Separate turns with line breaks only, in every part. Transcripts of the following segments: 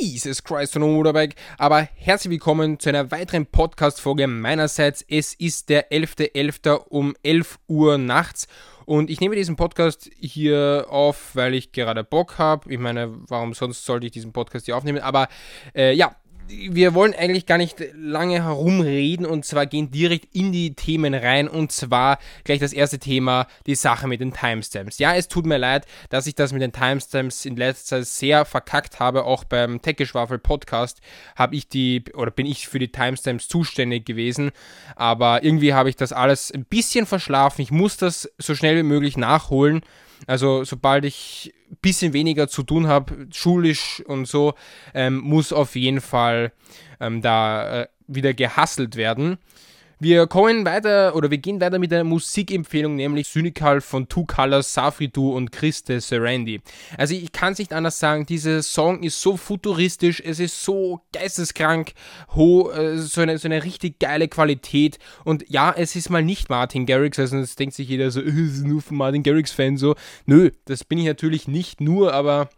Jesus Christ von Motorbike. Aber herzlich willkommen zu einer weiteren Podcast-Folge meinerseits. Es ist der 11.11. .11. um 11 Uhr nachts und ich nehme diesen Podcast hier auf, weil ich gerade Bock habe. Ich meine, warum sonst sollte ich diesen Podcast hier aufnehmen? Aber äh, ja, wir wollen eigentlich gar nicht lange herumreden und zwar gehen direkt in die Themen rein und zwar gleich das erste Thema, die Sache mit den Timestamps. Ja, es tut mir leid, dass ich das mit den Timestamps in letzter Zeit sehr verkackt habe. Auch beim Techgeschwafel Podcast habe ich die oder bin ich für die Timestamps zuständig gewesen, aber irgendwie habe ich das alles ein bisschen verschlafen. Ich muss das so schnell wie möglich nachholen. Also sobald ich ein bisschen weniger zu tun habe, schulisch und so, ähm, muss auf jeden Fall ähm, da äh, wieder gehasselt werden. Wir kommen weiter oder wir gehen weiter mit einer Musikempfehlung, nämlich Cynical von Two Colors, Safridu und Christe Serendi. Also ich kann es nicht anders sagen, dieser Song ist so futuristisch, es ist so geisteskrank, ho, äh, so, eine, so eine richtig geile Qualität. Und ja, es ist mal nicht Martin Garrix, also das denkt sich jeder so, es ist nur von Martin Garrix-Fan so. Nö, das bin ich natürlich nicht nur, aber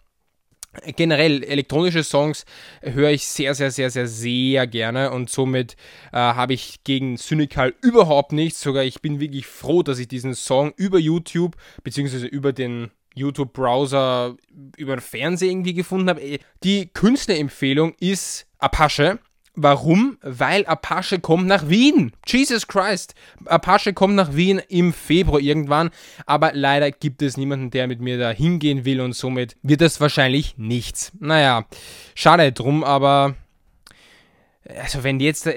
generell elektronische Songs höre ich sehr, sehr, sehr, sehr, sehr gerne und somit äh, habe ich gegen Cynical überhaupt nichts. Sogar ich bin wirklich froh, dass ich diesen Song über YouTube beziehungsweise über den YouTube-Browser, über den Fernseher irgendwie gefunden habe. Die Künstlerempfehlung ist Apache. Warum? Weil Apache kommt nach Wien. Jesus Christ. Apache kommt nach Wien im Februar irgendwann, aber leider gibt es niemanden, der mit mir da hingehen will und somit wird das wahrscheinlich nichts. Naja, schade drum, aber also wenn jetzt,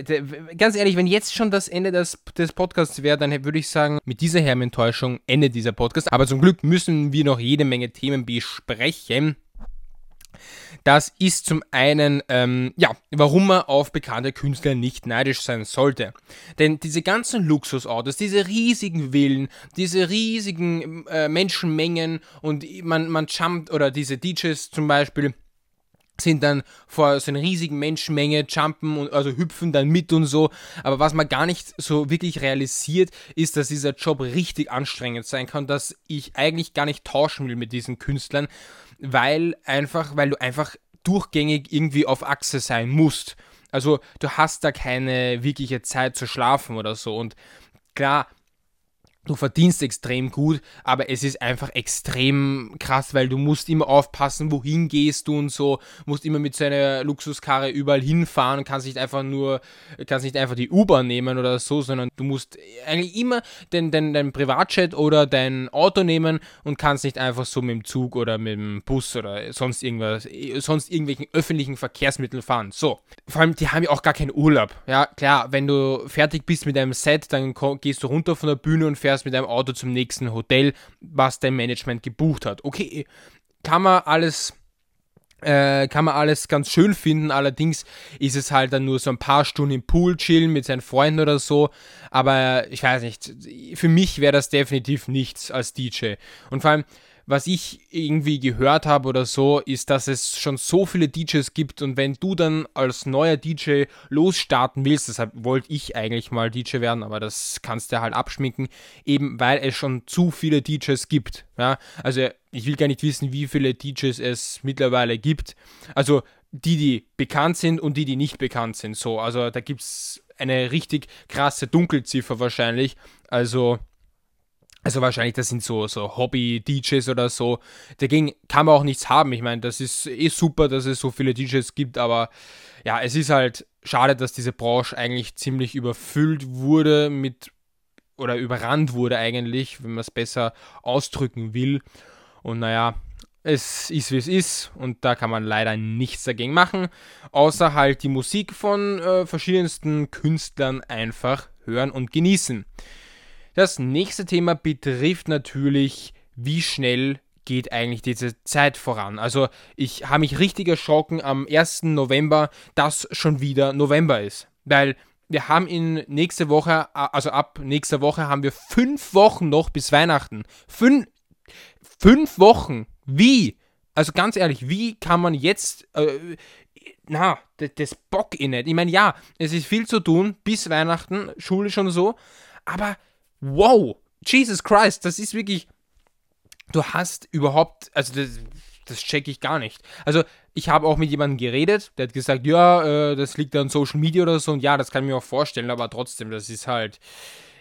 ganz ehrlich, wenn jetzt schon das Ende des, des Podcasts wäre, dann würde ich sagen, mit dieser Hermentäuschung endet dieser Podcast. Aber zum Glück müssen wir noch jede Menge Themen besprechen. Das ist zum einen, ähm, ja, warum man auf bekannte Künstler nicht neidisch sein sollte. Denn diese ganzen Luxusautos, diese riesigen Villen, diese riesigen äh, Menschenmengen und man, man jumpt, oder diese DJs zum Beispiel, sind dann vor so einer riesigen Menschenmenge, jumpen und also hüpfen dann mit und so. Aber was man gar nicht so wirklich realisiert, ist, dass dieser Job richtig anstrengend sein kann, dass ich eigentlich gar nicht tauschen will mit diesen Künstlern, weil einfach, weil du einfach durchgängig irgendwie auf Achse sein musst. Also du hast da keine wirkliche Zeit zu schlafen oder so. Und klar, du verdienst extrem gut, aber es ist einfach extrem krass, weil du musst immer aufpassen, wohin gehst du und so, musst immer mit seiner Luxuskarre überall hinfahren, kannst nicht einfach nur, kannst nicht einfach die U-Bahn nehmen oder so, sondern du musst eigentlich immer den, den, dein Privatjet oder dein Auto nehmen und kannst nicht einfach so mit dem Zug oder mit dem Bus oder sonst irgendwas, sonst irgendwelchen öffentlichen Verkehrsmitteln fahren. So. Vor allem, die haben ja auch gar keinen Urlaub. Ja, klar, wenn du fertig bist mit deinem Set, dann gehst du runter von der Bühne und fährst fährst mit deinem Auto zum nächsten Hotel, was dein Management gebucht hat. Okay, kann man alles äh, kann man alles ganz schön finden, allerdings ist es halt dann nur so ein paar Stunden im Pool chillen mit seinen Freunden oder so, aber ich weiß nicht, für mich wäre das definitiv nichts als DJ. Und vor allem, was ich irgendwie gehört habe oder so, ist, dass es schon so viele DJs gibt und wenn du dann als neuer DJ losstarten willst, deshalb wollte ich eigentlich mal DJ werden, aber das kannst du halt abschminken, eben weil es schon zu viele DJs gibt. Ja? Also ich will gar nicht wissen, wie viele DJs es mittlerweile gibt. Also die, die bekannt sind und die, die nicht bekannt sind. So, also da gibt es eine richtig krasse Dunkelziffer wahrscheinlich. Also also wahrscheinlich, das sind so, so Hobby-DJs oder so. Dagegen kann man auch nichts haben. Ich meine, das ist eh super, dass es so viele DJs gibt, aber ja, es ist halt schade, dass diese Branche eigentlich ziemlich überfüllt wurde mit oder überrannt wurde eigentlich, wenn man es besser ausdrücken will. Und naja, es ist wie es ist und da kann man leider nichts dagegen machen, außer halt die Musik von äh, verschiedensten Künstlern einfach hören und genießen. Das nächste Thema betrifft natürlich, wie schnell geht eigentlich diese Zeit voran. Also ich habe mich richtig erschrocken am 1. November, dass schon wieder November ist. Weil wir haben in nächste Woche, also ab nächster Woche haben wir fünf Wochen noch bis Weihnachten. Fün fünf Wochen. Wie? Also ganz ehrlich, wie kann man jetzt, äh, na, das, das Bock in nicht. Ich meine, ja, es ist viel zu tun bis Weihnachten, Schule schon so, aber wow, Jesus Christ, das ist wirklich, du hast überhaupt, also das, das checke ich gar nicht. Also, ich habe auch mit jemandem geredet, der hat gesagt, ja, äh, das liegt an Social Media oder so. Und ja, das kann ich mir auch vorstellen, aber trotzdem, das ist halt.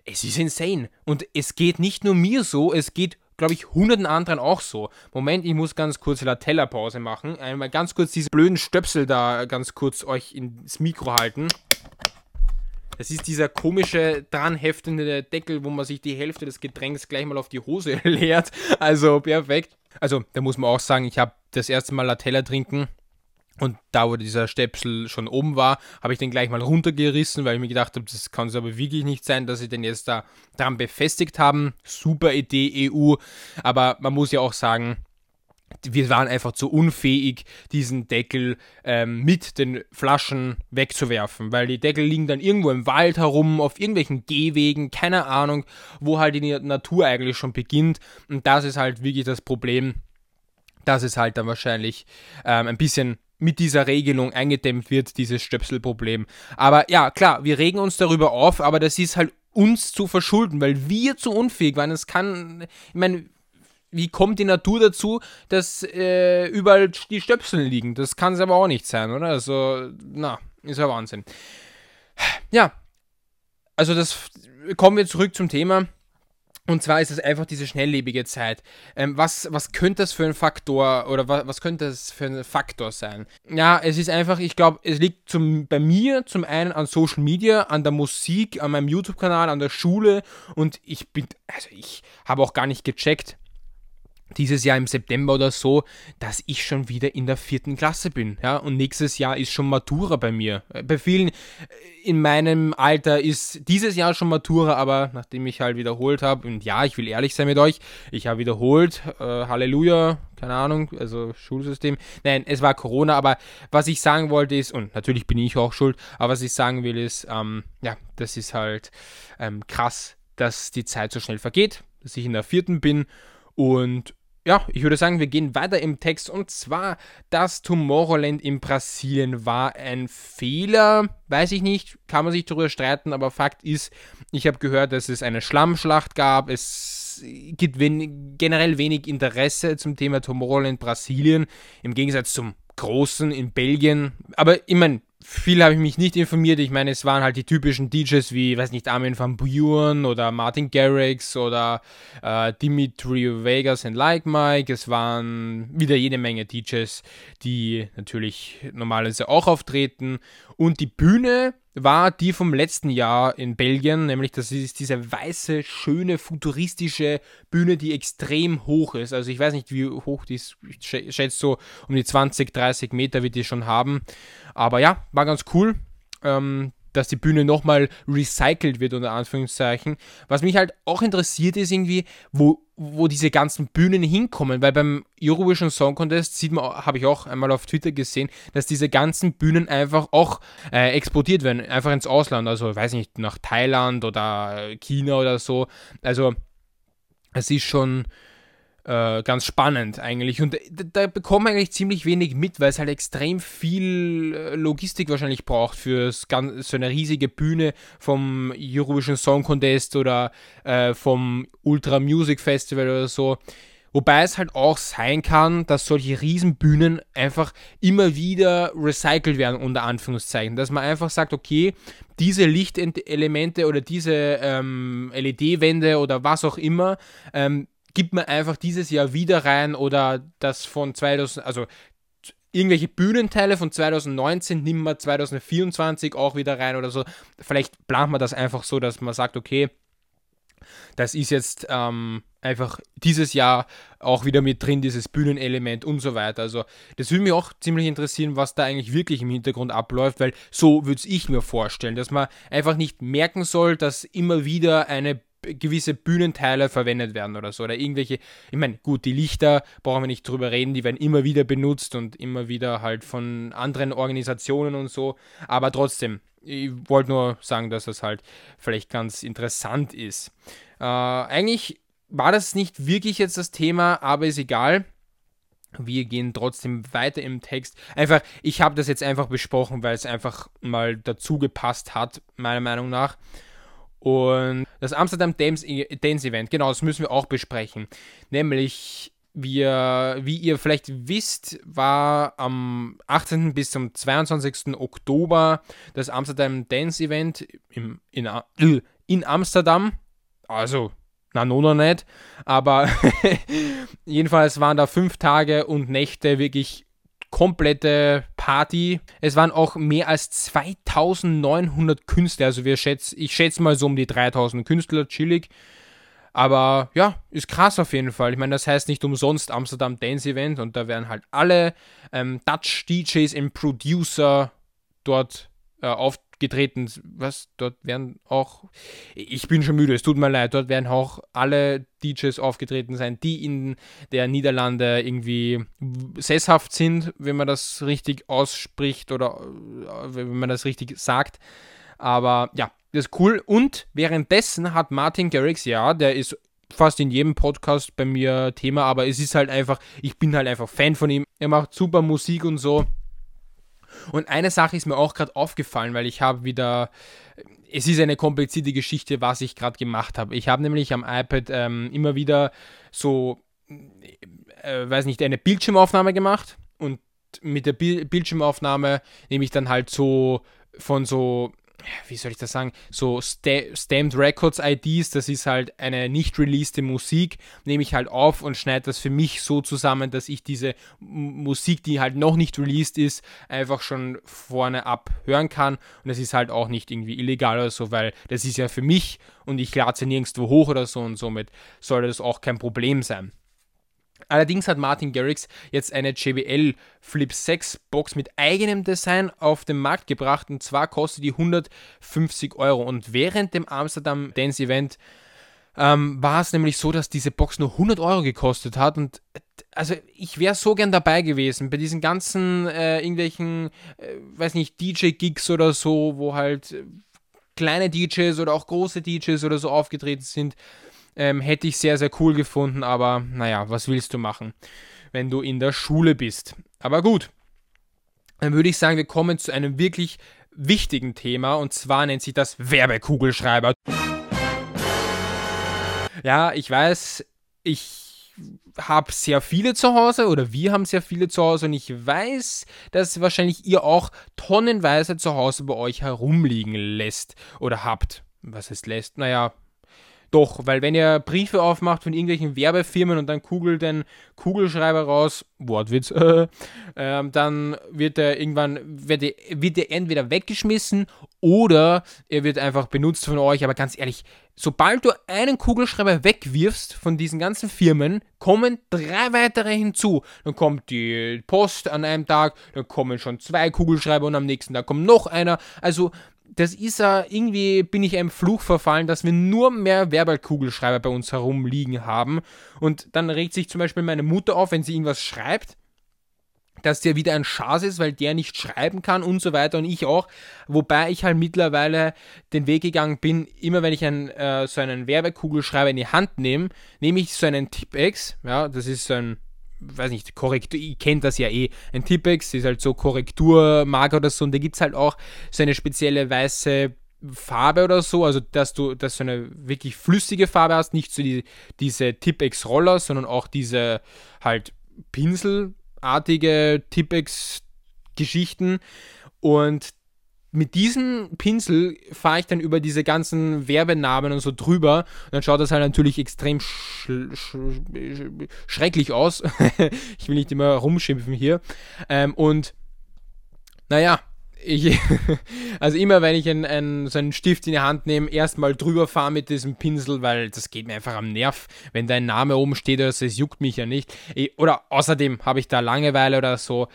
Es ist insane. Und es geht nicht nur mir so, es geht, glaube ich, hunderten anderen auch so. Moment, ich muss ganz kurz Latella-Pause machen. Einmal ganz kurz diese blöden Stöpsel da ganz kurz euch ins Mikro halten. Das ist dieser komische, dranheftende Deckel, wo man sich die Hälfte des Getränks gleich mal auf die Hose leert. Also perfekt. Also, da muss man auch sagen, ich habe das erste Mal Latella trinken und da, wo dieser Stöpsel schon oben war, habe ich den gleich mal runtergerissen, weil ich mir gedacht habe, das kann es aber wirklich nicht sein, dass sie den jetzt da dran befestigt haben. Super Idee, EU. Aber man muss ja auch sagen, wir waren einfach zu unfähig, diesen Deckel ähm, mit den Flaschen wegzuwerfen, weil die Deckel liegen dann irgendwo im Wald herum, auf irgendwelchen Gehwegen, keine Ahnung, wo halt die Natur eigentlich schon beginnt. Und das ist halt wirklich das Problem, dass es halt dann wahrscheinlich ähm, ein bisschen mit dieser Regelung eingedämmt wird, dieses Stöpselproblem. Aber ja, klar, wir regen uns darüber auf, aber das ist halt uns zu verschulden, weil wir zu unfähig waren. Es kann, ich meine, wie kommt die Natur dazu, dass äh, überall die Stöpsel liegen? Das kann es aber auch nicht sein, oder? Also, na, ist ja Wahnsinn. Ja, also das kommen wir zurück zum Thema. Und zwar ist es einfach diese schnelllebige Zeit. Ähm, was, was könnte das für ein Faktor oder was, was könnte das für ein Faktor sein? Ja, es ist einfach, ich glaube, es liegt zum, bei mir zum einen an Social Media, an der Musik, an meinem YouTube-Kanal, an der Schule und ich bin, also ich habe auch gar nicht gecheckt, dieses Jahr im September oder so, dass ich schon wieder in der vierten Klasse bin. Ja? Und nächstes Jahr ist schon Matura bei mir. Äh, bei vielen äh, in meinem Alter ist dieses Jahr schon Matura, aber nachdem ich halt wiederholt habe, und ja, ich will ehrlich sein mit euch, ich habe wiederholt, äh, Halleluja, keine Ahnung, also Schulsystem. Nein, es war Corona, aber was ich sagen wollte ist, und natürlich bin ich auch schuld, aber was ich sagen will ist, ähm, ja, das ist halt ähm, krass, dass die Zeit so schnell vergeht, dass ich in der vierten bin und ja, ich würde sagen, wir gehen weiter im Text. Und zwar, das Tomorrowland in Brasilien war ein Fehler. Weiß ich nicht, kann man sich darüber streiten, aber Fakt ist, ich habe gehört, dass es eine Schlammschlacht gab. Es gibt wen generell wenig Interesse zum Thema Tomorrowland Brasilien, im Gegensatz zum großen in Belgien. Aber ich meine, viel habe ich mich nicht informiert. Ich meine, es waren halt die typischen DJs wie, weiß nicht, Armin van Buren oder Martin Garrix oder äh, Dimitri Vegas und Like Mike. Es waren wieder jede Menge DJs, die natürlich normalerweise auch auftreten. Und die Bühne war die vom letzten Jahr in Belgien, nämlich das ist diese weiße, schöne, futuristische Bühne, die extrem hoch ist. Also ich weiß nicht, wie hoch die ist, ich schätze so um die 20, 30 Meter wird die schon haben. Aber ja, war ganz cool. Ähm, dass die Bühne nochmal recycelt wird, unter Anführungszeichen. Was mich halt auch interessiert ist irgendwie, wo, wo diese ganzen Bühnen hinkommen, weil beim Eurovision Song Contest sieht man, habe ich auch einmal auf Twitter gesehen, dass diese ganzen Bühnen einfach auch äh, exportiert werden, einfach ins Ausland, also weiß nicht, nach Thailand oder China oder so. Also es ist schon äh, ganz spannend eigentlich. Und da, da bekommt man eigentlich ziemlich wenig mit, weil es halt extrem viel äh, Logistik wahrscheinlich braucht für so eine riesige Bühne vom Eurovision Song Contest oder äh, vom Ultra Music Festival oder so. Wobei es halt auch sein kann, dass solche Riesenbühnen einfach immer wieder recycelt werden, unter Anführungszeichen. Dass man einfach sagt, okay, diese Lichtelemente oder diese ähm, LED-Wände oder was auch immer, ähm, gibt man einfach dieses Jahr wieder rein oder das von 2000, also irgendwelche Bühnenteile von 2019 nimmt man 2024 auch wieder rein oder so. Vielleicht plant man das einfach so, dass man sagt, okay, das ist jetzt ähm, einfach dieses Jahr auch wieder mit drin, dieses Bühnenelement und so weiter. Also das würde mich auch ziemlich interessieren, was da eigentlich wirklich im Hintergrund abläuft, weil so würde ich mir vorstellen, dass man einfach nicht merken soll, dass immer wieder eine gewisse Bühnenteile verwendet werden oder so. Oder irgendwelche, ich meine, gut, die Lichter brauchen wir nicht drüber reden, die werden immer wieder benutzt und immer wieder halt von anderen Organisationen und so. Aber trotzdem, ich wollte nur sagen, dass das halt vielleicht ganz interessant ist. Äh, eigentlich war das nicht wirklich jetzt das Thema, aber ist egal. Wir gehen trotzdem weiter im Text. Einfach, ich habe das jetzt einfach besprochen, weil es einfach mal dazu gepasst hat, meiner Meinung nach. Und das Amsterdam Dance, Dance Event, genau, das müssen wir auch besprechen. Nämlich wir, wie ihr vielleicht wisst, war am 18. bis zum 22. Oktober das Amsterdam Dance Event im, in, äh, in Amsterdam. Also, na, no, noch nicht. Aber jedenfalls waren da fünf Tage und Nächte wirklich komplette Party. Es waren auch mehr als 2900 Künstler. Also wir schätzen, ich schätze mal so um die 3000 Künstler, chillig. Aber ja, ist krass auf jeden Fall. Ich meine, das heißt nicht umsonst Amsterdam Dance Event und da werden halt alle ähm, Dutch DJs und Producer dort äh, aufgetreten. Was? Dort werden auch. Ich bin schon müde, es tut mir leid. Dort werden auch alle DJs aufgetreten sein, die in der Niederlande irgendwie sesshaft sind, wenn man das richtig ausspricht oder äh, wenn man das richtig sagt. Aber ja, das ist cool. Und währenddessen hat Martin Garrix, ja, der ist fast in jedem Podcast bei mir Thema, aber es ist halt einfach, ich bin halt einfach Fan von ihm. Er macht super Musik und so. Und eine Sache ist mir auch gerade aufgefallen, weil ich habe wieder, es ist eine komplizierte Geschichte, was ich gerade gemacht habe. Ich habe nämlich am iPad ähm, immer wieder so, äh, weiß nicht, eine Bildschirmaufnahme gemacht und mit der Bildschirmaufnahme nehme ich dann halt so von so wie soll ich das sagen, so Stamped Records IDs, das ist halt eine nicht released Musik, nehme ich halt auf und schneide das für mich so zusammen, dass ich diese Musik, die halt noch nicht released ist, einfach schon vorne ab hören kann und das ist halt auch nicht irgendwie illegal oder so, weil das ist ja für mich und ich lade sie nirgendwo hoch oder so und somit sollte das auch kein Problem sein. Allerdings hat Martin Garrix jetzt eine JBL Flip 6 Box mit eigenem Design auf den Markt gebracht. Und zwar kostet die 150 Euro. Und während dem Amsterdam Dance Event ähm, war es nämlich so, dass diese Box nur 100 Euro gekostet hat. Und also ich wäre so gern dabei gewesen bei diesen ganzen äh, irgendwelchen, äh, weiß nicht, DJ-Gigs oder so, wo halt äh, kleine DJs oder auch große DJs oder so aufgetreten sind ähm, hätte ich sehr, sehr cool gefunden, aber naja, was willst du machen, wenn du in der Schule bist? Aber gut, dann würde ich sagen, wir kommen zu einem wirklich wichtigen Thema und zwar nennt sich das Werbekugelschreiber. Ja, ich weiß, ich habe sehr viele zu Hause oder wir haben sehr viele zu Hause und ich weiß, dass wahrscheinlich ihr auch tonnenweise zu Hause bei euch herumliegen lässt oder habt. Was heißt lässt? Naja, doch, weil wenn ihr Briefe aufmacht von irgendwelchen Werbefirmen und dann kugelt den Kugelschreiber raus, Wortwitz, äh, äh, dann wird er irgendwann, wird er, wird er entweder weggeschmissen oder er wird einfach benutzt von euch. Aber ganz ehrlich, sobald du einen Kugelschreiber wegwirfst von diesen ganzen Firmen, kommen drei weitere hinzu. Dann kommt die Post an einem Tag, dann kommen schon zwei Kugelschreiber und am nächsten Tag kommt noch einer. Also das ist ja, irgendwie bin ich einem Fluch verfallen, dass wir nur mehr Werbekugelschreiber bei uns herumliegen haben. Und dann regt sich zum Beispiel meine Mutter auf, wenn sie irgendwas schreibt, dass der wieder ein Schatz ist, weil der nicht schreiben kann und so weiter und ich auch. Wobei ich halt mittlerweile den Weg gegangen bin, immer wenn ich ein, äh, so einen Werbekugelschreiber in die Hand nehme, nehme ich so einen Tipex, ja, das ist so ein weiß nicht, Korrektur, ich kenne das ja eh. Ein Tippex ist halt so Korrekturmarker oder so und da gibt es halt auch so eine spezielle weiße Farbe oder so, also dass du, dass du eine wirklich flüssige Farbe hast, nicht so die, diese Tippex-Roller, sondern auch diese halt pinselartige Tippex-Geschichten und mit diesem Pinsel fahre ich dann über diese ganzen Werbenamen und so drüber. Und dann schaut das halt natürlich extrem sch sch schrecklich aus. ich will nicht immer rumschimpfen hier. Ähm, und naja, ich, also immer wenn ich einen, einen, so einen Stift in die Hand nehme, erstmal drüber fahre mit diesem Pinsel, weil das geht mir einfach am Nerv, wenn dein Name oben steht oder so, es juckt mich ja nicht. Oder außerdem habe ich da Langeweile oder so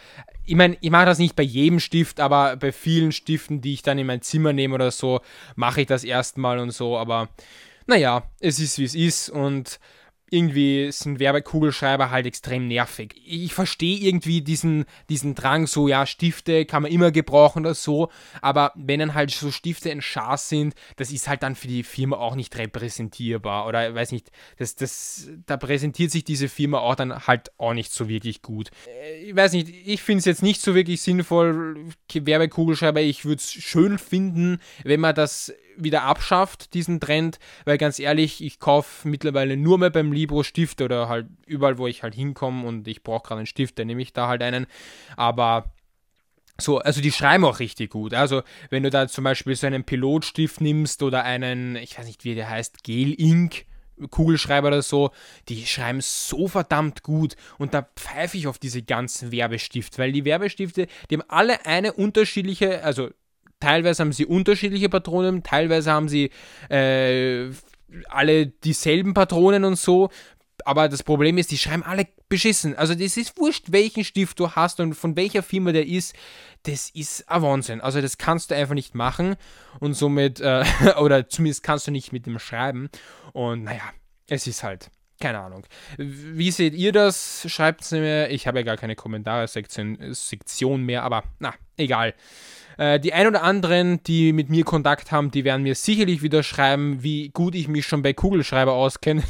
ich meine, ich mache das nicht bei jedem Stift, aber bei vielen Stiften, die ich dann in mein Zimmer nehme oder so, mache ich das erstmal und so. Aber naja, es ist wie es ist und irgendwie sind Werbekugelschreiber halt extrem nervig. Ich verstehe irgendwie diesen, diesen Drang, so ja, Stifte kann man immer gebrauchen oder so, aber wenn dann halt so Stifte ein Schar sind, das ist halt dann für die Firma auch nicht repräsentierbar oder weiß nicht, das, das, da präsentiert sich diese Firma auch dann halt auch nicht so wirklich gut. Äh, ich weiß nicht, ich finde es jetzt nicht so wirklich sinnvoll, Werbekugelschreiber, ich würde es schön finden, wenn man das wieder abschafft, diesen Trend, weil ganz ehrlich, ich kaufe mittlerweile nur mehr beim Libro Stift oder halt überall, wo ich halt hinkomme und ich brauche gerade einen Stift, dann nehme ich da halt einen. Aber so, also die schreiben auch richtig gut. Also, wenn du da zum Beispiel so einen Pilotstift nimmst oder einen, ich weiß nicht, wie der heißt, Gel Ink, Kugelschreiber oder so, die schreiben so verdammt gut. Und da pfeife ich auf diese ganzen Werbestifte, weil die Werbestifte, die haben alle eine unterschiedliche, also teilweise haben sie unterschiedliche Patronen, teilweise haben sie äh, alle dieselben Patronen und so. Aber das Problem ist, die schreiben alle beschissen. Also das ist wurscht, welchen Stift du hast und von welcher Firma der ist. Das ist ein Wahnsinn. Also das kannst du einfach nicht machen. Und somit, äh, oder zumindest kannst du nicht mit dem schreiben. Und naja, es ist halt, keine Ahnung. Wie seht ihr das? Schreibt es mir. Ich habe ja gar keine Kommentare-Sektion mehr, aber na, egal. Äh, die ein oder anderen, die mit mir Kontakt haben, die werden mir sicherlich wieder schreiben, wie gut ich mich schon bei Kugelschreiber auskenne.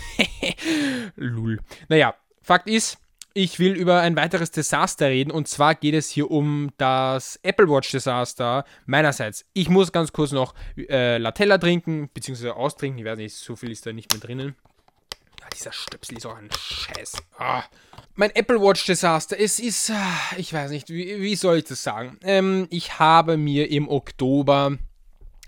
Lul. Naja, Fakt ist, ich will über ein weiteres Desaster reden und zwar geht es hier um das Apple Watch Desaster meinerseits. Ich muss ganz kurz noch äh, Latella trinken, beziehungsweise austrinken, ich weiß nicht, so viel ist da nicht mehr drinnen. Ja, dieser Stöpsel ist auch ein Scheiß. Ah. Mein Apple Watch Desaster, es ist, ah, ich weiß nicht, wie, wie soll ich das sagen? Ähm, ich habe mir im Oktober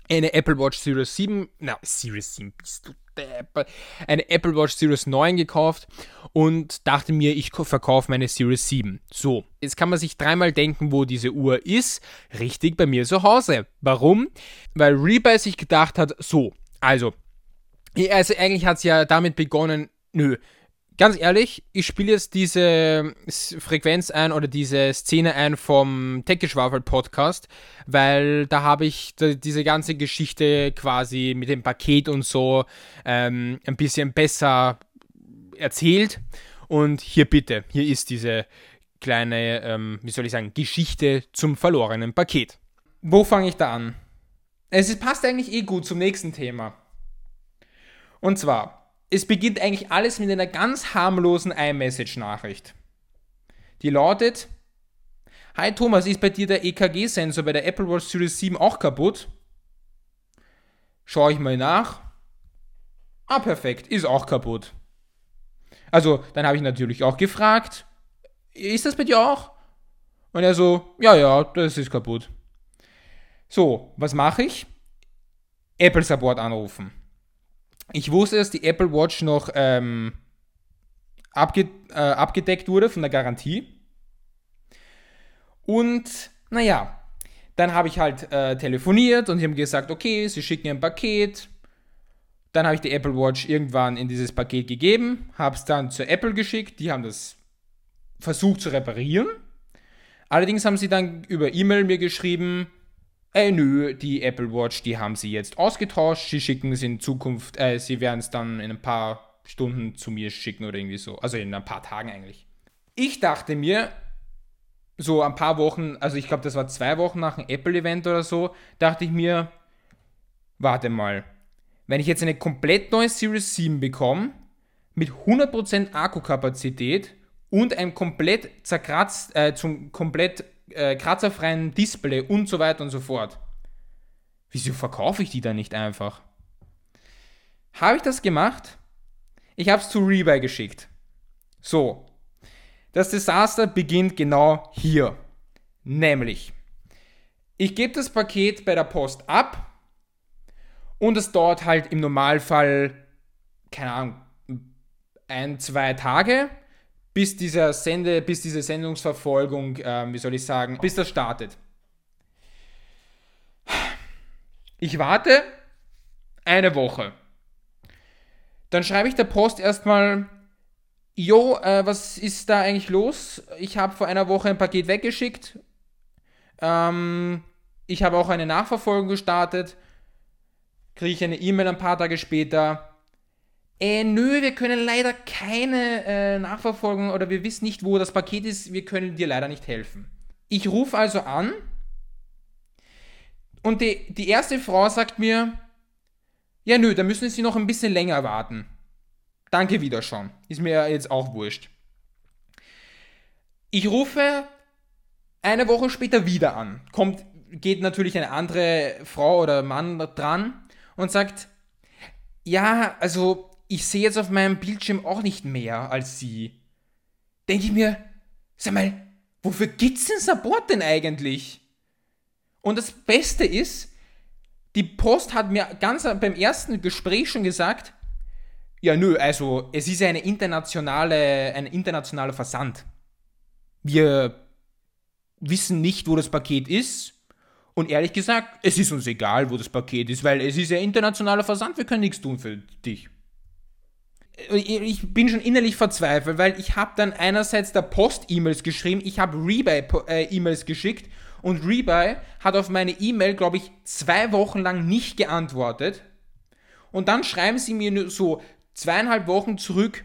eine Apple Watch Series 7, na, Series 7, bist du Apple, eine Apple Watch Series 9 gekauft und dachte mir, ich verkaufe meine Series 7. So, jetzt kann man sich dreimal denken, wo diese Uhr ist. Richtig bei mir zu Hause. Warum? Weil Rebuy sich gedacht hat, so, also, also eigentlich hat es ja damit begonnen, nö, ganz ehrlich, ich spiele jetzt diese Frequenz ein oder diese Szene ein vom Techgeschwafel Podcast, weil da habe ich diese ganze Geschichte quasi mit dem Paket und so ähm, ein bisschen besser erzählt. Und hier bitte, hier ist diese kleine, ähm, wie soll ich sagen, Geschichte zum verlorenen Paket. Wo fange ich da an? Es passt eigentlich eh gut zum nächsten Thema. Und zwar, es beginnt eigentlich alles mit einer ganz harmlosen iMessage-Nachricht. Die lautet: Hi Thomas, ist bei dir der EKG-Sensor bei der Apple Watch Series 7 auch kaputt? Schaue ich mal nach. Ah, perfekt, ist auch kaputt. Also, dann habe ich natürlich auch gefragt: Ist das bei dir auch? Und er so: Ja, ja, das ist kaputt. So, was mache ich? Apple Support anrufen. Ich wusste, dass die Apple Watch noch ähm, abge äh, abgedeckt wurde von der Garantie. Und naja, dann habe ich halt äh, telefoniert und sie haben gesagt, okay, sie schicken ein Paket. Dann habe ich die Apple Watch irgendwann in dieses Paket gegeben, habe es dann zur Apple geschickt, die haben das versucht zu reparieren. Allerdings haben sie dann über E-Mail mir geschrieben, äh, nö, die Apple Watch, die haben sie jetzt ausgetauscht. Sie schicken es in Zukunft, äh, sie werden es dann in ein paar Stunden zu mir schicken oder irgendwie so. Also in ein paar Tagen eigentlich. Ich dachte mir, so ein paar Wochen, also ich glaube, das war zwei Wochen nach dem Apple-Event oder so, dachte ich mir, warte mal, wenn ich jetzt eine komplett neue Series 7 bekomme, mit 100% Akkukapazität und ein komplett zerkratzt, äh, zum komplett äh, kratzerfreien Display und so weiter und so fort. Wieso verkaufe ich die dann nicht einfach? Habe ich das gemacht? Ich habe es zu Rebuy geschickt. So, das Desaster beginnt genau hier. Nämlich, ich gebe das Paket bei der Post ab und es dauert halt im Normalfall, keine Ahnung, ein, zwei Tage bis dieser Sende, bis diese Sendungsverfolgung, äh, wie soll ich sagen, bis das startet. Ich warte eine Woche. Dann schreibe ich der Post erstmal, Jo, äh, was ist da eigentlich los? Ich habe vor einer Woche ein Paket weggeschickt. Ähm, ich habe auch eine Nachverfolgung gestartet. Kriege ich eine E-Mail ein paar Tage später äh, nö, wir können leider keine äh, Nachverfolgung oder wir wissen nicht, wo das Paket ist, wir können dir leider nicht helfen. Ich rufe also an und die, die erste Frau sagt mir, ja nö, da müssen Sie noch ein bisschen länger warten. Danke wieder schon. Ist mir jetzt auch wurscht. Ich rufe eine Woche später wieder an. Kommt, geht natürlich eine andere Frau oder Mann dran und sagt, ja, also ich sehe jetzt auf meinem Bildschirm auch nicht mehr als Sie. Denke ich mir, sag mal, wofür gibt's den Support denn eigentlich? Und das Beste ist, die Post hat mir ganz beim ersten Gespräch schon gesagt, ja nö, also es ist eine internationale, ein internationaler Versand. Wir wissen nicht, wo das Paket ist. Und ehrlich gesagt, es ist uns egal, wo das Paket ist, weil es ist ja internationaler Versand, wir können nichts tun für dich. Ich bin schon innerlich verzweifelt, weil ich habe dann einerseits der Post E-Mails geschrieben, ich habe Rebuy äh, E-Mails geschickt und Rebuy hat auf meine E-Mail, glaube ich, zwei Wochen lang nicht geantwortet. Und dann schreiben sie mir so zweieinhalb Wochen zurück.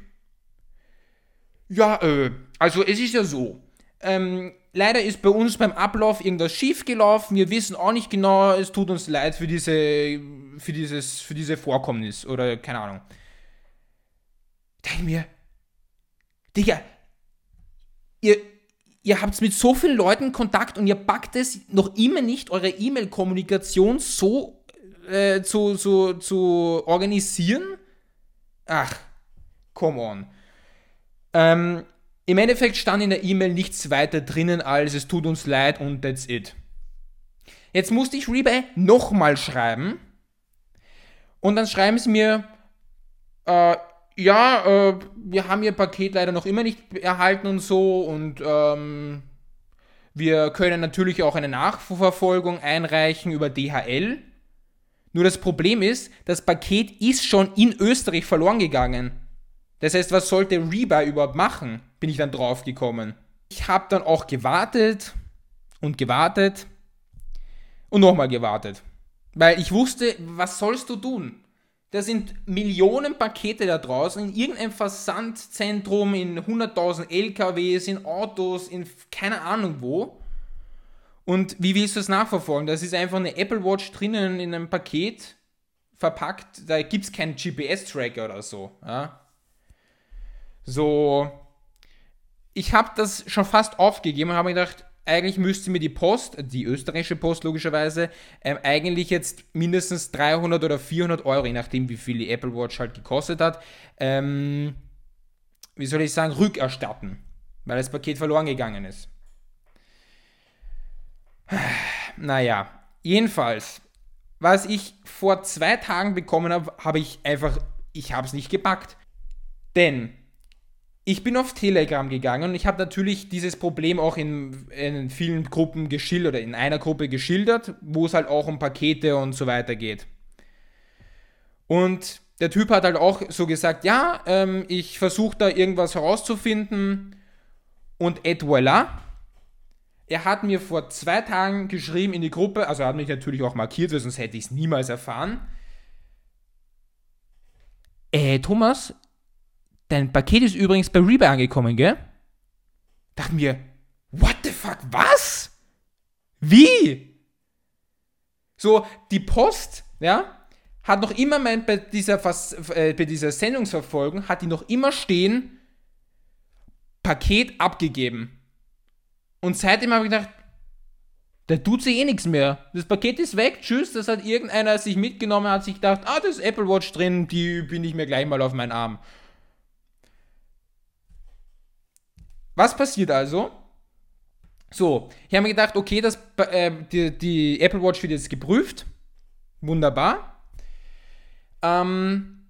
Ja, äh, also es ist ja so. Ähm, leider ist bei uns beim Ablauf irgendwas schief gelaufen. Wir wissen auch nicht genau, es tut uns leid für diese, für dieses, für diese Vorkommnis oder keine Ahnung. Denke mir, Digga, ihr, ihr habt mit so vielen Leuten Kontakt und ihr packt es noch immer nicht, eure E-Mail-Kommunikation so äh, zu, zu, zu organisieren. Ach, come on. Ähm, Im Endeffekt stand in der E-Mail nichts weiter drinnen als es tut uns leid und that's it. Jetzt musste ich Rebuy nochmal schreiben und dann schreiben sie mir, äh, ja, äh, wir haben Ihr Paket leider noch immer nicht erhalten und so und ähm, wir können natürlich auch eine Nachverfolgung einreichen über DHL. Nur das Problem ist, das Paket ist schon in Österreich verloren gegangen. Das heißt, was sollte Rebuy überhaupt machen? Bin ich dann drauf gekommen. Ich habe dann auch gewartet und gewartet und nochmal gewartet. Weil ich wusste, was sollst du tun? Da sind Millionen Pakete da draußen in irgendeinem Versandzentrum, in 100.000 LKWs, in Autos, in keine Ahnung wo. Und wie willst du das nachverfolgen? Das ist einfach eine Apple Watch drinnen in einem Paket verpackt. Da gibt es keinen GPS-Tracker oder so. Ja? So, ich habe das schon fast aufgegeben und habe mir gedacht, eigentlich müsste mir die Post, die österreichische Post logischerweise, ähm, eigentlich jetzt mindestens 300 oder 400 Euro, je nachdem wie viel die Apple Watch halt gekostet hat, ähm, wie soll ich sagen, rückerstatten, weil das Paket verloren gegangen ist. Naja, jedenfalls, was ich vor zwei Tagen bekommen habe, habe ich einfach, ich habe es nicht gepackt. Denn ich bin auf Telegram gegangen und ich habe natürlich dieses Problem auch in, in vielen Gruppen geschildert oder in einer Gruppe geschildert, wo es halt auch um Pakete und so weiter geht. Und der Typ hat halt auch so gesagt, ja, ähm, ich versuche da irgendwas herauszufinden und et voilà. Er hat mir vor zwei Tagen geschrieben in die Gruppe, also er hat mich natürlich auch markiert, sonst hätte ich es niemals erfahren. Äh, Thomas, Dein Paket ist übrigens bei Rebuy angekommen, gell? Dachte mir, what the fuck, was? Wie? So, die Post, ja, hat noch immer mein, bei dieser, äh, bei dieser Sendungsverfolgung, hat die noch immer stehen, Paket abgegeben. Und seitdem habe ich gedacht, da tut sich eh nichts mehr. Das Paket ist weg, tschüss, das hat irgendeiner sich mitgenommen, hat sich gedacht, ah, da ist Apple Watch drin, die bin ich mir gleich mal auf meinen Arm. Was passiert also? So, ich habe mir gedacht, okay, das, äh, die, die, Apple Watch wird jetzt geprüft. Wunderbar. Ähm,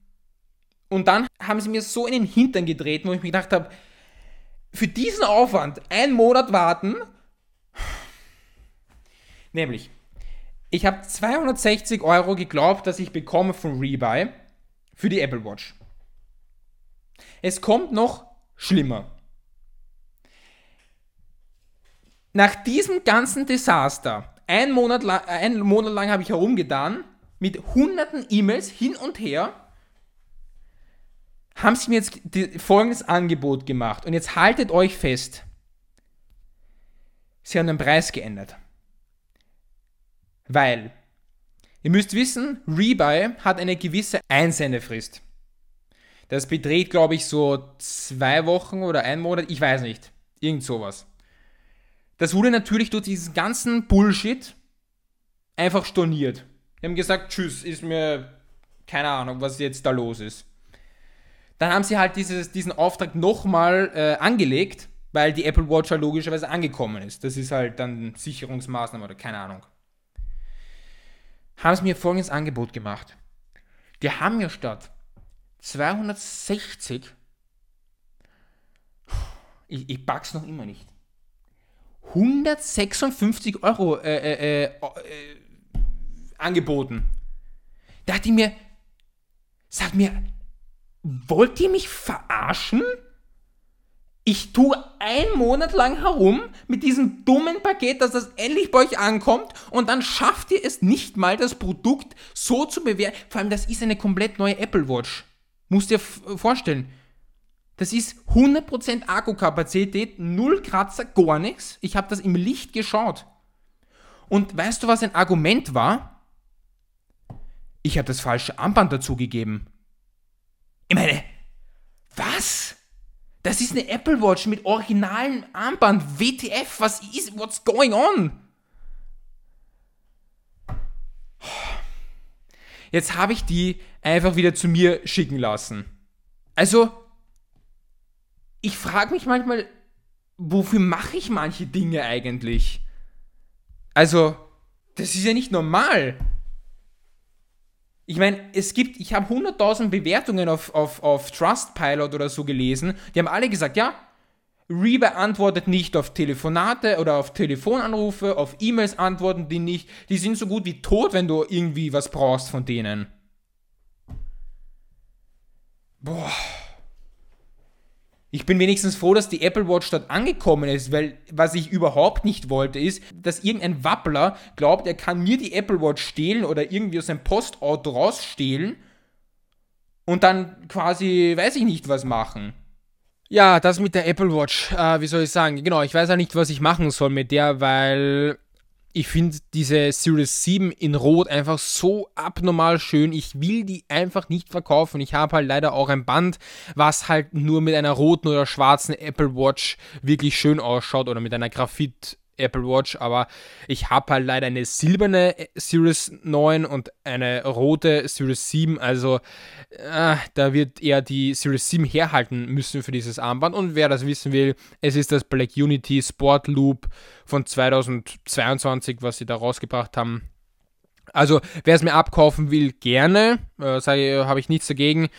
und dann haben sie mir so in den Hintern getreten, wo ich mir gedacht habe, für diesen Aufwand einen Monat warten. Nämlich, ich habe 260 Euro geglaubt, dass ich bekomme von Rebuy für die Apple Watch. Es kommt noch schlimmer. Nach diesem ganzen Desaster, ein Monat lang, ein Monat lang habe ich herumgetan, mit hunderten E-Mails hin und her, haben sie mir jetzt folgendes Angebot gemacht. Und jetzt haltet euch fest. Sie haben den Preis geändert. Weil, ihr müsst wissen, Rebuy hat eine gewisse Einsendefrist. Das beträgt, glaube ich, so zwei Wochen oder ein Monat, ich weiß nicht. Irgend sowas. Das wurde natürlich durch diesen ganzen Bullshit einfach storniert. Die haben gesagt, tschüss, ist mir keine Ahnung, was jetzt da los ist. Dann haben sie halt dieses, diesen Auftrag nochmal äh, angelegt, weil die Apple Watch halt logischerweise angekommen ist. Das ist halt dann Sicherungsmaßnahme oder keine Ahnung. Haben sie mir folgendes Angebot gemacht. Die haben mir statt 260, ich, ich pack's noch immer nicht, 156 Euro äh, äh, äh, äh, angeboten. Da dachte ich mir, sag mir, wollt ihr mich verarschen? Ich tue einen Monat lang herum mit diesem dummen Paket, dass das endlich bei euch ankommt und dann schafft ihr es nicht mal, das Produkt so zu bewerten. Vor allem, das ist eine komplett neue Apple Watch. Musst dir vorstellen. Das ist 100% Akkukapazität, null Kratzer, gar nichts. Ich habe das im Licht geschaut. Und weißt du, was ein Argument war? Ich habe das falsche Armband dazugegeben. Ich meine, was? Das ist eine Apple Watch mit originalem Armband. WTF, was ist, what's going on? Jetzt habe ich die einfach wieder zu mir schicken lassen. Also, ich frage mich manchmal, wofür mache ich manche Dinge eigentlich? Also, das ist ja nicht normal. Ich meine, es gibt, ich habe 100.000 Bewertungen auf, auf, auf Trustpilot oder so gelesen. Die haben alle gesagt, ja, Reba antwortet nicht auf Telefonate oder auf Telefonanrufe, auf E-Mails antworten die nicht. Die sind so gut wie tot, wenn du irgendwie was brauchst von denen. Boah. Ich bin wenigstens froh, dass die Apple Watch dort angekommen ist, weil was ich überhaupt nicht wollte, ist, dass irgendein Wappler glaubt, er kann mir die Apple Watch stehlen oder irgendwie aus einem Postauto rausstehlen und dann quasi, weiß ich nicht, was machen. Ja, das mit der Apple Watch, äh, wie soll ich sagen? Genau, ich weiß ja nicht, was ich machen soll mit der, weil ich finde diese Series 7 in Rot einfach so abnormal schön. Ich will die einfach nicht verkaufen. Ich habe halt leider auch ein Band, was halt nur mit einer roten oder schwarzen Apple Watch wirklich schön ausschaut oder mit einer Graphit Apple Watch, aber ich habe halt leider eine silberne Series 9 und eine rote Series 7, also äh, da wird eher die Series 7 herhalten müssen für dieses Armband. Und wer das wissen will, es ist das Black Unity Sport Loop von 2022, was sie da rausgebracht haben. Also wer es mir abkaufen will, gerne, äh, habe ich nichts dagegen,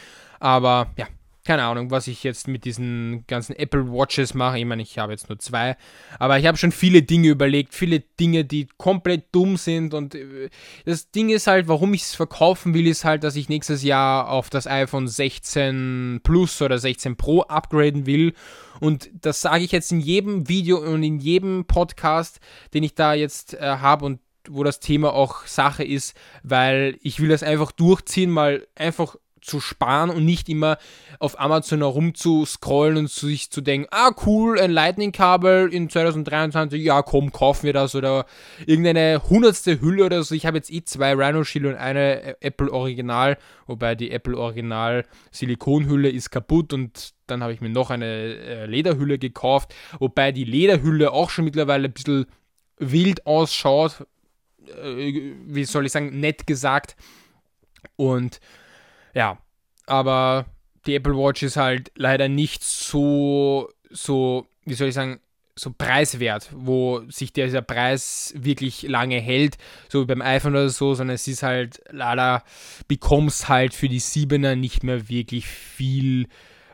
aber ja, keine Ahnung, was ich jetzt mit diesen ganzen Apple Watches mache. Ich meine, ich habe jetzt nur zwei, aber ich habe schon viele Dinge überlegt, viele Dinge, die komplett dumm sind. Und äh, das Ding ist halt, warum ich es verkaufen will, ist halt, dass ich nächstes Jahr auf das iPhone 16 Plus oder 16 Pro upgraden will. Und das sage ich jetzt in jedem Video und in jedem Podcast, den ich da jetzt äh, habe und wo das Thema auch Sache ist, weil ich will das einfach durchziehen, mal einfach zu sparen und nicht immer auf Amazon herumzuscrollen und sich zu denken, ah cool, ein Lightning-Kabel in 2023, ja komm, kaufen wir das oder irgendeine hundertste Hülle oder so. Ich habe jetzt eh zwei Rhino Shield und eine Apple Original, wobei die Apple Original Silikonhülle ist kaputt und dann habe ich mir noch eine äh, Lederhülle gekauft, wobei die Lederhülle auch schon mittlerweile ein bisschen wild ausschaut, äh, wie soll ich sagen, nett gesagt. Und ja, aber die Apple Watch ist halt leider nicht so, so, wie soll ich sagen, so preiswert, wo sich dieser Preis wirklich lange hält, so wie beim iPhone oder so, sondern es ist halt, leider bekommst halt für die 7er nicht mehr wirklich viel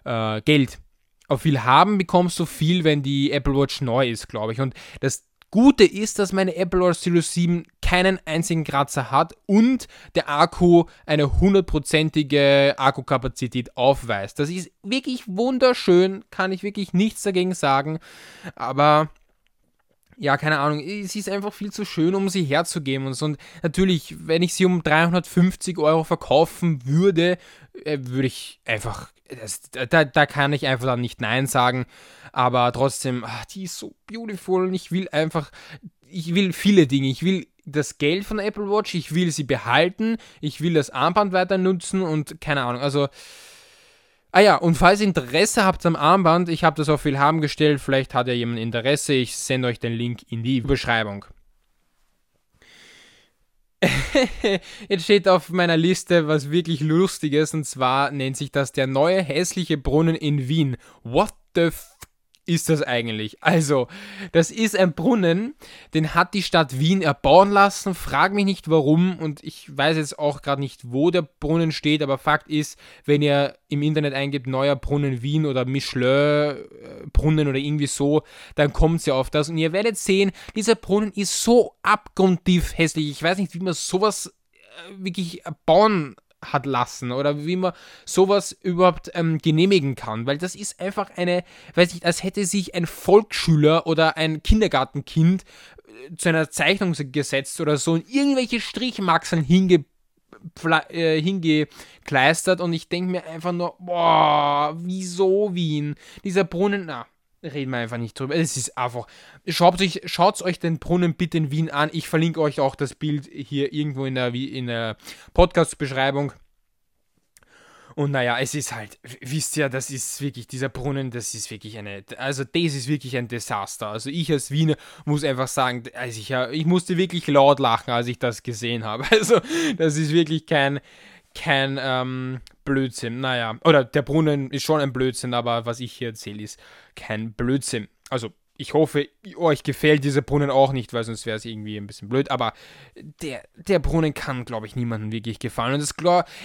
äh, Geld. Auf viel haben bekommst du viel, wenn die Apple Watch neu ist, glaube ich. Und das Gute ist, dass meine Apple Watch Series 7 keinen einzigen Kratzer hat und der Akku eine hundertprozentige Akkukapazität aufweist. Das ist wirklich wunderschön, kann ich wirklich nichts dagegen sagen, aber ja, keine Ahnung, es ist einfach viel zu schön, um sie herzugeben und so. Und natürlich, wenn ich sie um 350 Euro verkaufen würde, äh, würde ich einfach, das, da, da kann ich einfach dann nicht Nein sagen aber trotzdem, ach, die ist so beautiful und ich will einfach, ich will viele Dinge. Ich will das Geld von der Apple Watch, ich will sie behalten, ich will das Armband weiter nutzen und keine Ahnung, also. Ah ja, und falls ihr Interesse habt am Armband, ich habe das auf Willhaben gestellt, vielleicht hat ja jemand Interesse, ich sende euch den Link in die Beschreibung. jetzt steht auf meiner Liste was wirklich Lustiges und zwar nennt sich das der neue hässliche Brunnen in Wien. What the f ist das eigentlich? Also, das ist ein Brunnen, den hat die Stadt Wien erbauen lassen. Frag mich nicht warum und ich weiß jetzt auch gerade nicht, wo der Brunnen steht, aber Fakt ist, wenn ihr im Internet eingebt, neuer Brunnen Wien oder Michelin äh, Brunnen oder irgendwie so, dann kommt ihr auf das und ihr werdet sehen, dieser Brunnen ist so abgrundtief hässlich. Ich weiß nicht, wie man sowas äh, wirklich bauen hat lassen oder wie man sowas überhaupt ähm, genehmigen kann, weil das ist einfach eine, weiß ich, als hätte sich ein Volksschüler oder ein Kindergartenkind äh, zu einer Zeichnung gesetzt oder so und irgendwelche Strichmaxeln hinge äh, hingekleistert und ich denke mir einfach nur, boah, wieso Wien? Dieser Brunnen, na, reden wir einfach nicht drüber. Es ist einfach. Schaut euch, schaut euch den Brunnen bitte in Wien an. Ich verlinke euch auch das Bild hier irgendwo in der, in der Podcast-Beschreibung. Und naja, es ist halt, wisst ihr, das ist wirklich, dieser Brunnen, das ist wirklich eine, also das ist wirklich ein Desaster. Also ich als Wiener muss einfach sagen, also ich, ich musste wirklich laut lachen, als ich das gesehen habe. Also das ist wirklich kein, kein ähm, Blödsinn. Naja, oder der Brunnen ist schon ein Blödsinn, aber was ich hier erzähle, ist kein Blödsinn. Also, ich hoffe, euch gefällt dieser Brunnen auch nicht, weil sonst wäre es irgendwie ein bisschen blöd. Aber der, der Brunnen kann, glaube ich, niemandem wirklich gefallen. Und das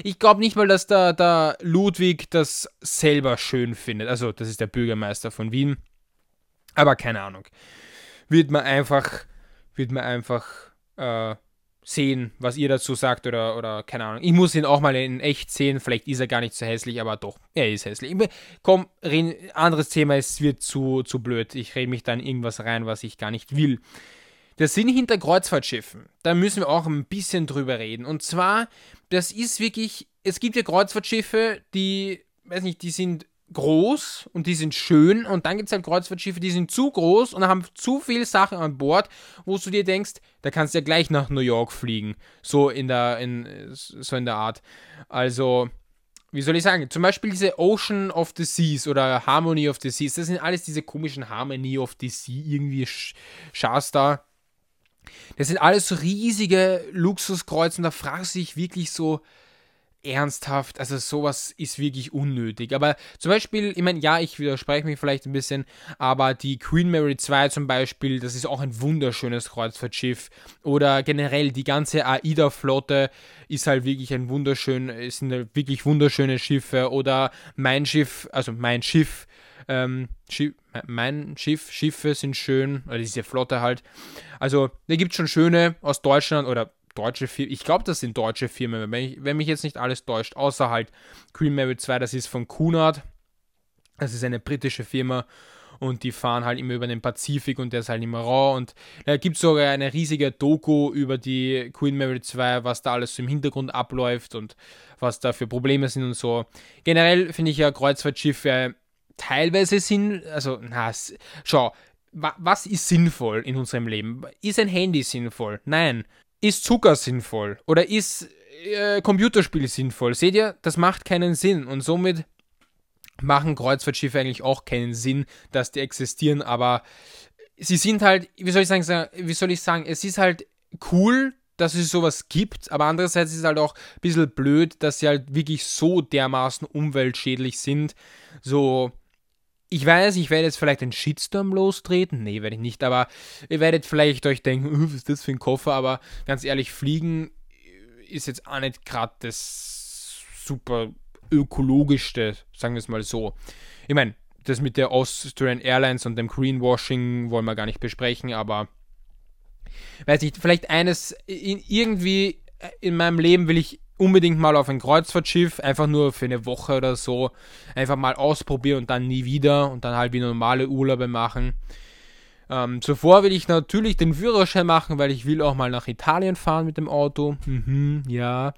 ich glaube nicht mal, dass der, der Ludwig das selber schön findet. Also, das ist der Bürgermeister von Wien. Aber keine Ahnung. Wird man einfach, wird man einfach äh, sehen, was ihr dazu sagt oder, oder keine Ahnung. Ich muss ihn auch mal in echt sehen. Vielleicht ist er gar nicht so hässlich, aber doch, er ist hässlich. Komm, reden, anderes Thema, es wird zu, zu blöd. Ich rede mich dann irgendwas rein, was ich gar nicht will. Der Sinn hinter Kreuzfahrtschiffen, da müssen wir auch ein bisschen drüber reden. Und zwar, das ist wirklich, es gibt ja Kreuzfahrtschiffe, die, weiß nicht, die sind groß und die sind schön und dann gibt es halt Kreuzfahrtschiffe, die sind zu groß und haben zu viele Sachen an Bord, wo du dir denkst, da kannst du ja gleich nach New York fliegen. So in der, in, so in der Art. Also, wie soll ich sagen, zum Beispiel diese Ocean of the Seas oder Harmony of the Seas, das sind alles diese komischen Harmony of the Sea, irgendwie Schas da. Das sind alles so riesige Luxuskreuze und da fragst du dich wirklich so, ernsthaft, also sowas ist wirklich unnötig. Aber zum Beispiel, ich meine, ja, ich widerspreche mich vielleicht ein bisschen, aber die Queen Mary 2 zum Beispiel, das ist auch ein wunderschönes Kreuzfahrtschiff. Oder generell die ganze AIDA-Flotte ist halt wirklich ein wunderschön, sind halt wirklich wunderschöne Schiffe. Oder mein Schiff, also mein Schiff, ähm, Schiff, mein Schiff, Schiffe sind schön, oder diese Flotte halt. Also, da gibt es schon schöne aus Deutschland oder deutsche Firmen. Ich glaube, das sind deutsche Firmen, wenn, ich, wenn mich jetzt nicht alles täuscht. Außer halt Queen Mary 2, das ist von Cunard. Das ist eine britische Firma und die fahren halt immer über den Pazifik und der ist halt immer raw und da gibt es sogar eine riesige Doku über die Queen Mary 2, was da alles so im Hintergrund abläuft und was da für Probleme sind und so. Generell finde ich ja Kreuzfahrtschiffe teilweise sind, also na, schau, was ist sinnvoll in unserem Leben? Ist ein Handy sinnvoll? Nein ist Zucker sinnvoll oder ist äh, Computerspiel sinnvoll? Seht ihr, das macht keinen Sinn und somit machen Kreuzfahrtschiffe eigentlich auch keinen Sinn, dass die existieren, aber sie sind halt, wie soll ich sagen, wie soll ich sagen, es ist halt cool, dass es sowas gibt, aber andererseits ist es halt auch ein bisschen blöd, dass sie halt wirklich so dermaßen umweltschädlich sind. So, ich weiß, ich werde jetzt vielleicht einen Shitstorm lostreten. Nee, werde ich nicht, aber ihr werdet vielleicht euch denken, was ist das für ein Koffer? Aber ganz ehrlich, Fliegen ist jetzt auch nicht gerade das super ökologischste, sagen wir es mal so. Ich meine, das mit der Austrian Airlines und dem Greenwashing wollen wir gar nicht besprechen, aber weiß nicht, vielleicht eines, in, irgendwie in meinem Leben will ich unbedingt mal auf ein Kreuzfahrtschiff, einfach nur für eine Woche oder so, einfach mal ausprobieren und dann nie wieder und dann halt wie normale Urlaube machen. Ähm, zuvor will ich natürlich den Führerschein machen, weil ich will auch mal nach Italien fahren mit dem Auto. Mhm, ja.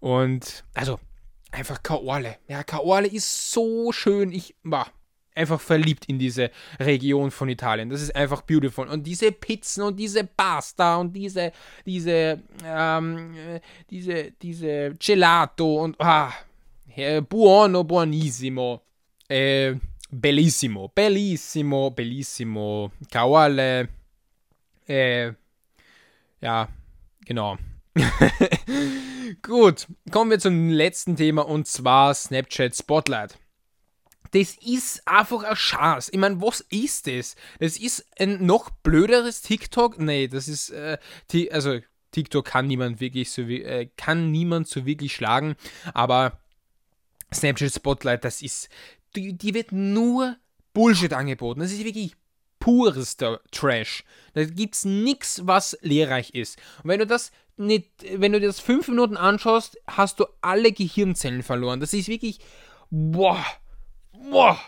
Und also einfach Kaorle. Ja, Kaorle ist so schön. Ich, bah, einfach verliebt in diese Region von Italien. Das ist einfach beautiful. Und diese Pizzen und diese Pasta und diese, diese, ähm, diese, diese Gelato und ah, buono, buonissimo. Äh, bellissimo, bellissimo, bellissimo. Kauale. Äh, ja, genau. Gut, kommen wir zum letzten Thema und zwar Snapchat Spotlight. Das ist einfach ein Schatz. Ich meine, was ist das? Das ist ein noch blöderes TikTok. Nee, das ist, äh, die, also TikTok kann niemand wirklich so, äh, kann niemand so wirklich schlagen, aber Snapchat Spotlight, das ist, die, die wird nur Bullshit angeboten. Das ist wirklich purester Trash. Da gibt es nichts, was lehrreich ist. Und wenn du das nicht, wenn du dir das fünf Minuten anschaust, hast du alle Gehirnzellen verloren. Das ist wirklich, boah, boah,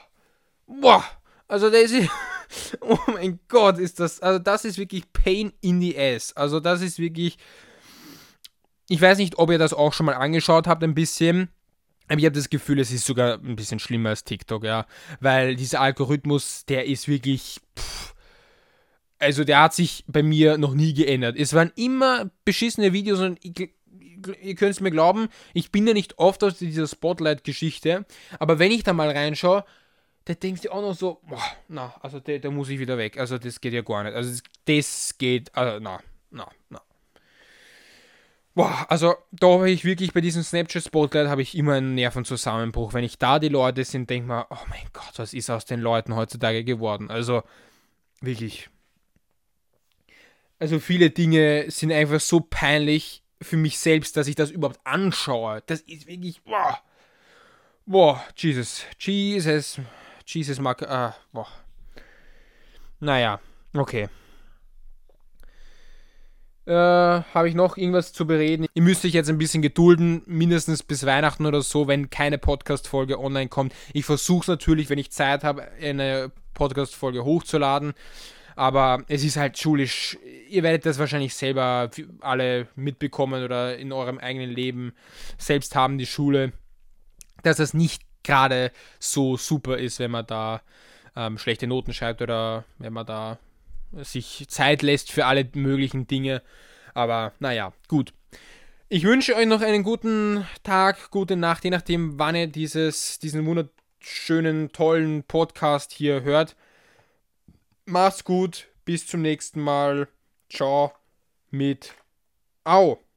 boah. Also das ist, oh mein Gott, ist das, also das ist wirklich Pain in the Ass. Also das ist wirklich, ich weiß nicht, ob ihr das auch schon mal angeschaut habt, ein bisschen. Aber ich habe das Gefühl, es ist sogar ein bisschen schlimmer als TikTok, ja. Weil dieser Algorithmus, der ist wirklich. Pff, also der hat sich bei mir noch nie geändert. Es waren immer beschissene Videos und ich, ihr könnt es mir glauben, ich bin ja nicht oft aus dieser Spotlight-Geschichte, aber wenn ich da mal reinschaue, da denkst du auch noch so, boah, na, also da muss ich wieder weg. Also das geht ja gar nicht. Also das, das geht, also na, na, na. Boah, also da habe ich wirklich bei diesem Snapchat-Spotlight habe ich immer einen Nervenzusammenbruch. Wenn ich da die Leute sind, denke ich mir, oh mein Gott, was ist aus den Leuten heutzutage geworden? Also wirklich. Also viele Dinge sind einfach so peinlich für mich selbst, dass ich das überhaupt anschaue. Das ist wirklich, boah. Boah, Jesus, Jesus, Jesus, mag, äh, boah. Naja, okay. Äh, habe ich noch irgendwas zu bereden? Ihr müsst euch jetzt ein bisschen gedulden, mindestens bis Weihnachten oder so, wenn keine Podcast-Folge online kommt. Ich versuche natürlich, wenn ich Zeit habe, eine Podcast-Folge hochzuladen. Aber es ist halt schulisch. Ihr werdet das wahrscheinlich selber alle mitbekommen oder in eurem eigenen Leben selbst haben, die Schule, dass das nicht gerade so super ist, wenn man da ähm, schlechte Noten schreibt oder wenn man da sich Zeit lässt für alle möglichen Dinge. Aber naja, gut. Ich wünsche euch noch einen guten Tag, gute Nacht, je nachdem, wann ihr dieses, diesen wunderschönen, tollen Podcast hier hört. Macht's gut, bis zum nächsten Mal. Ciao mit Au.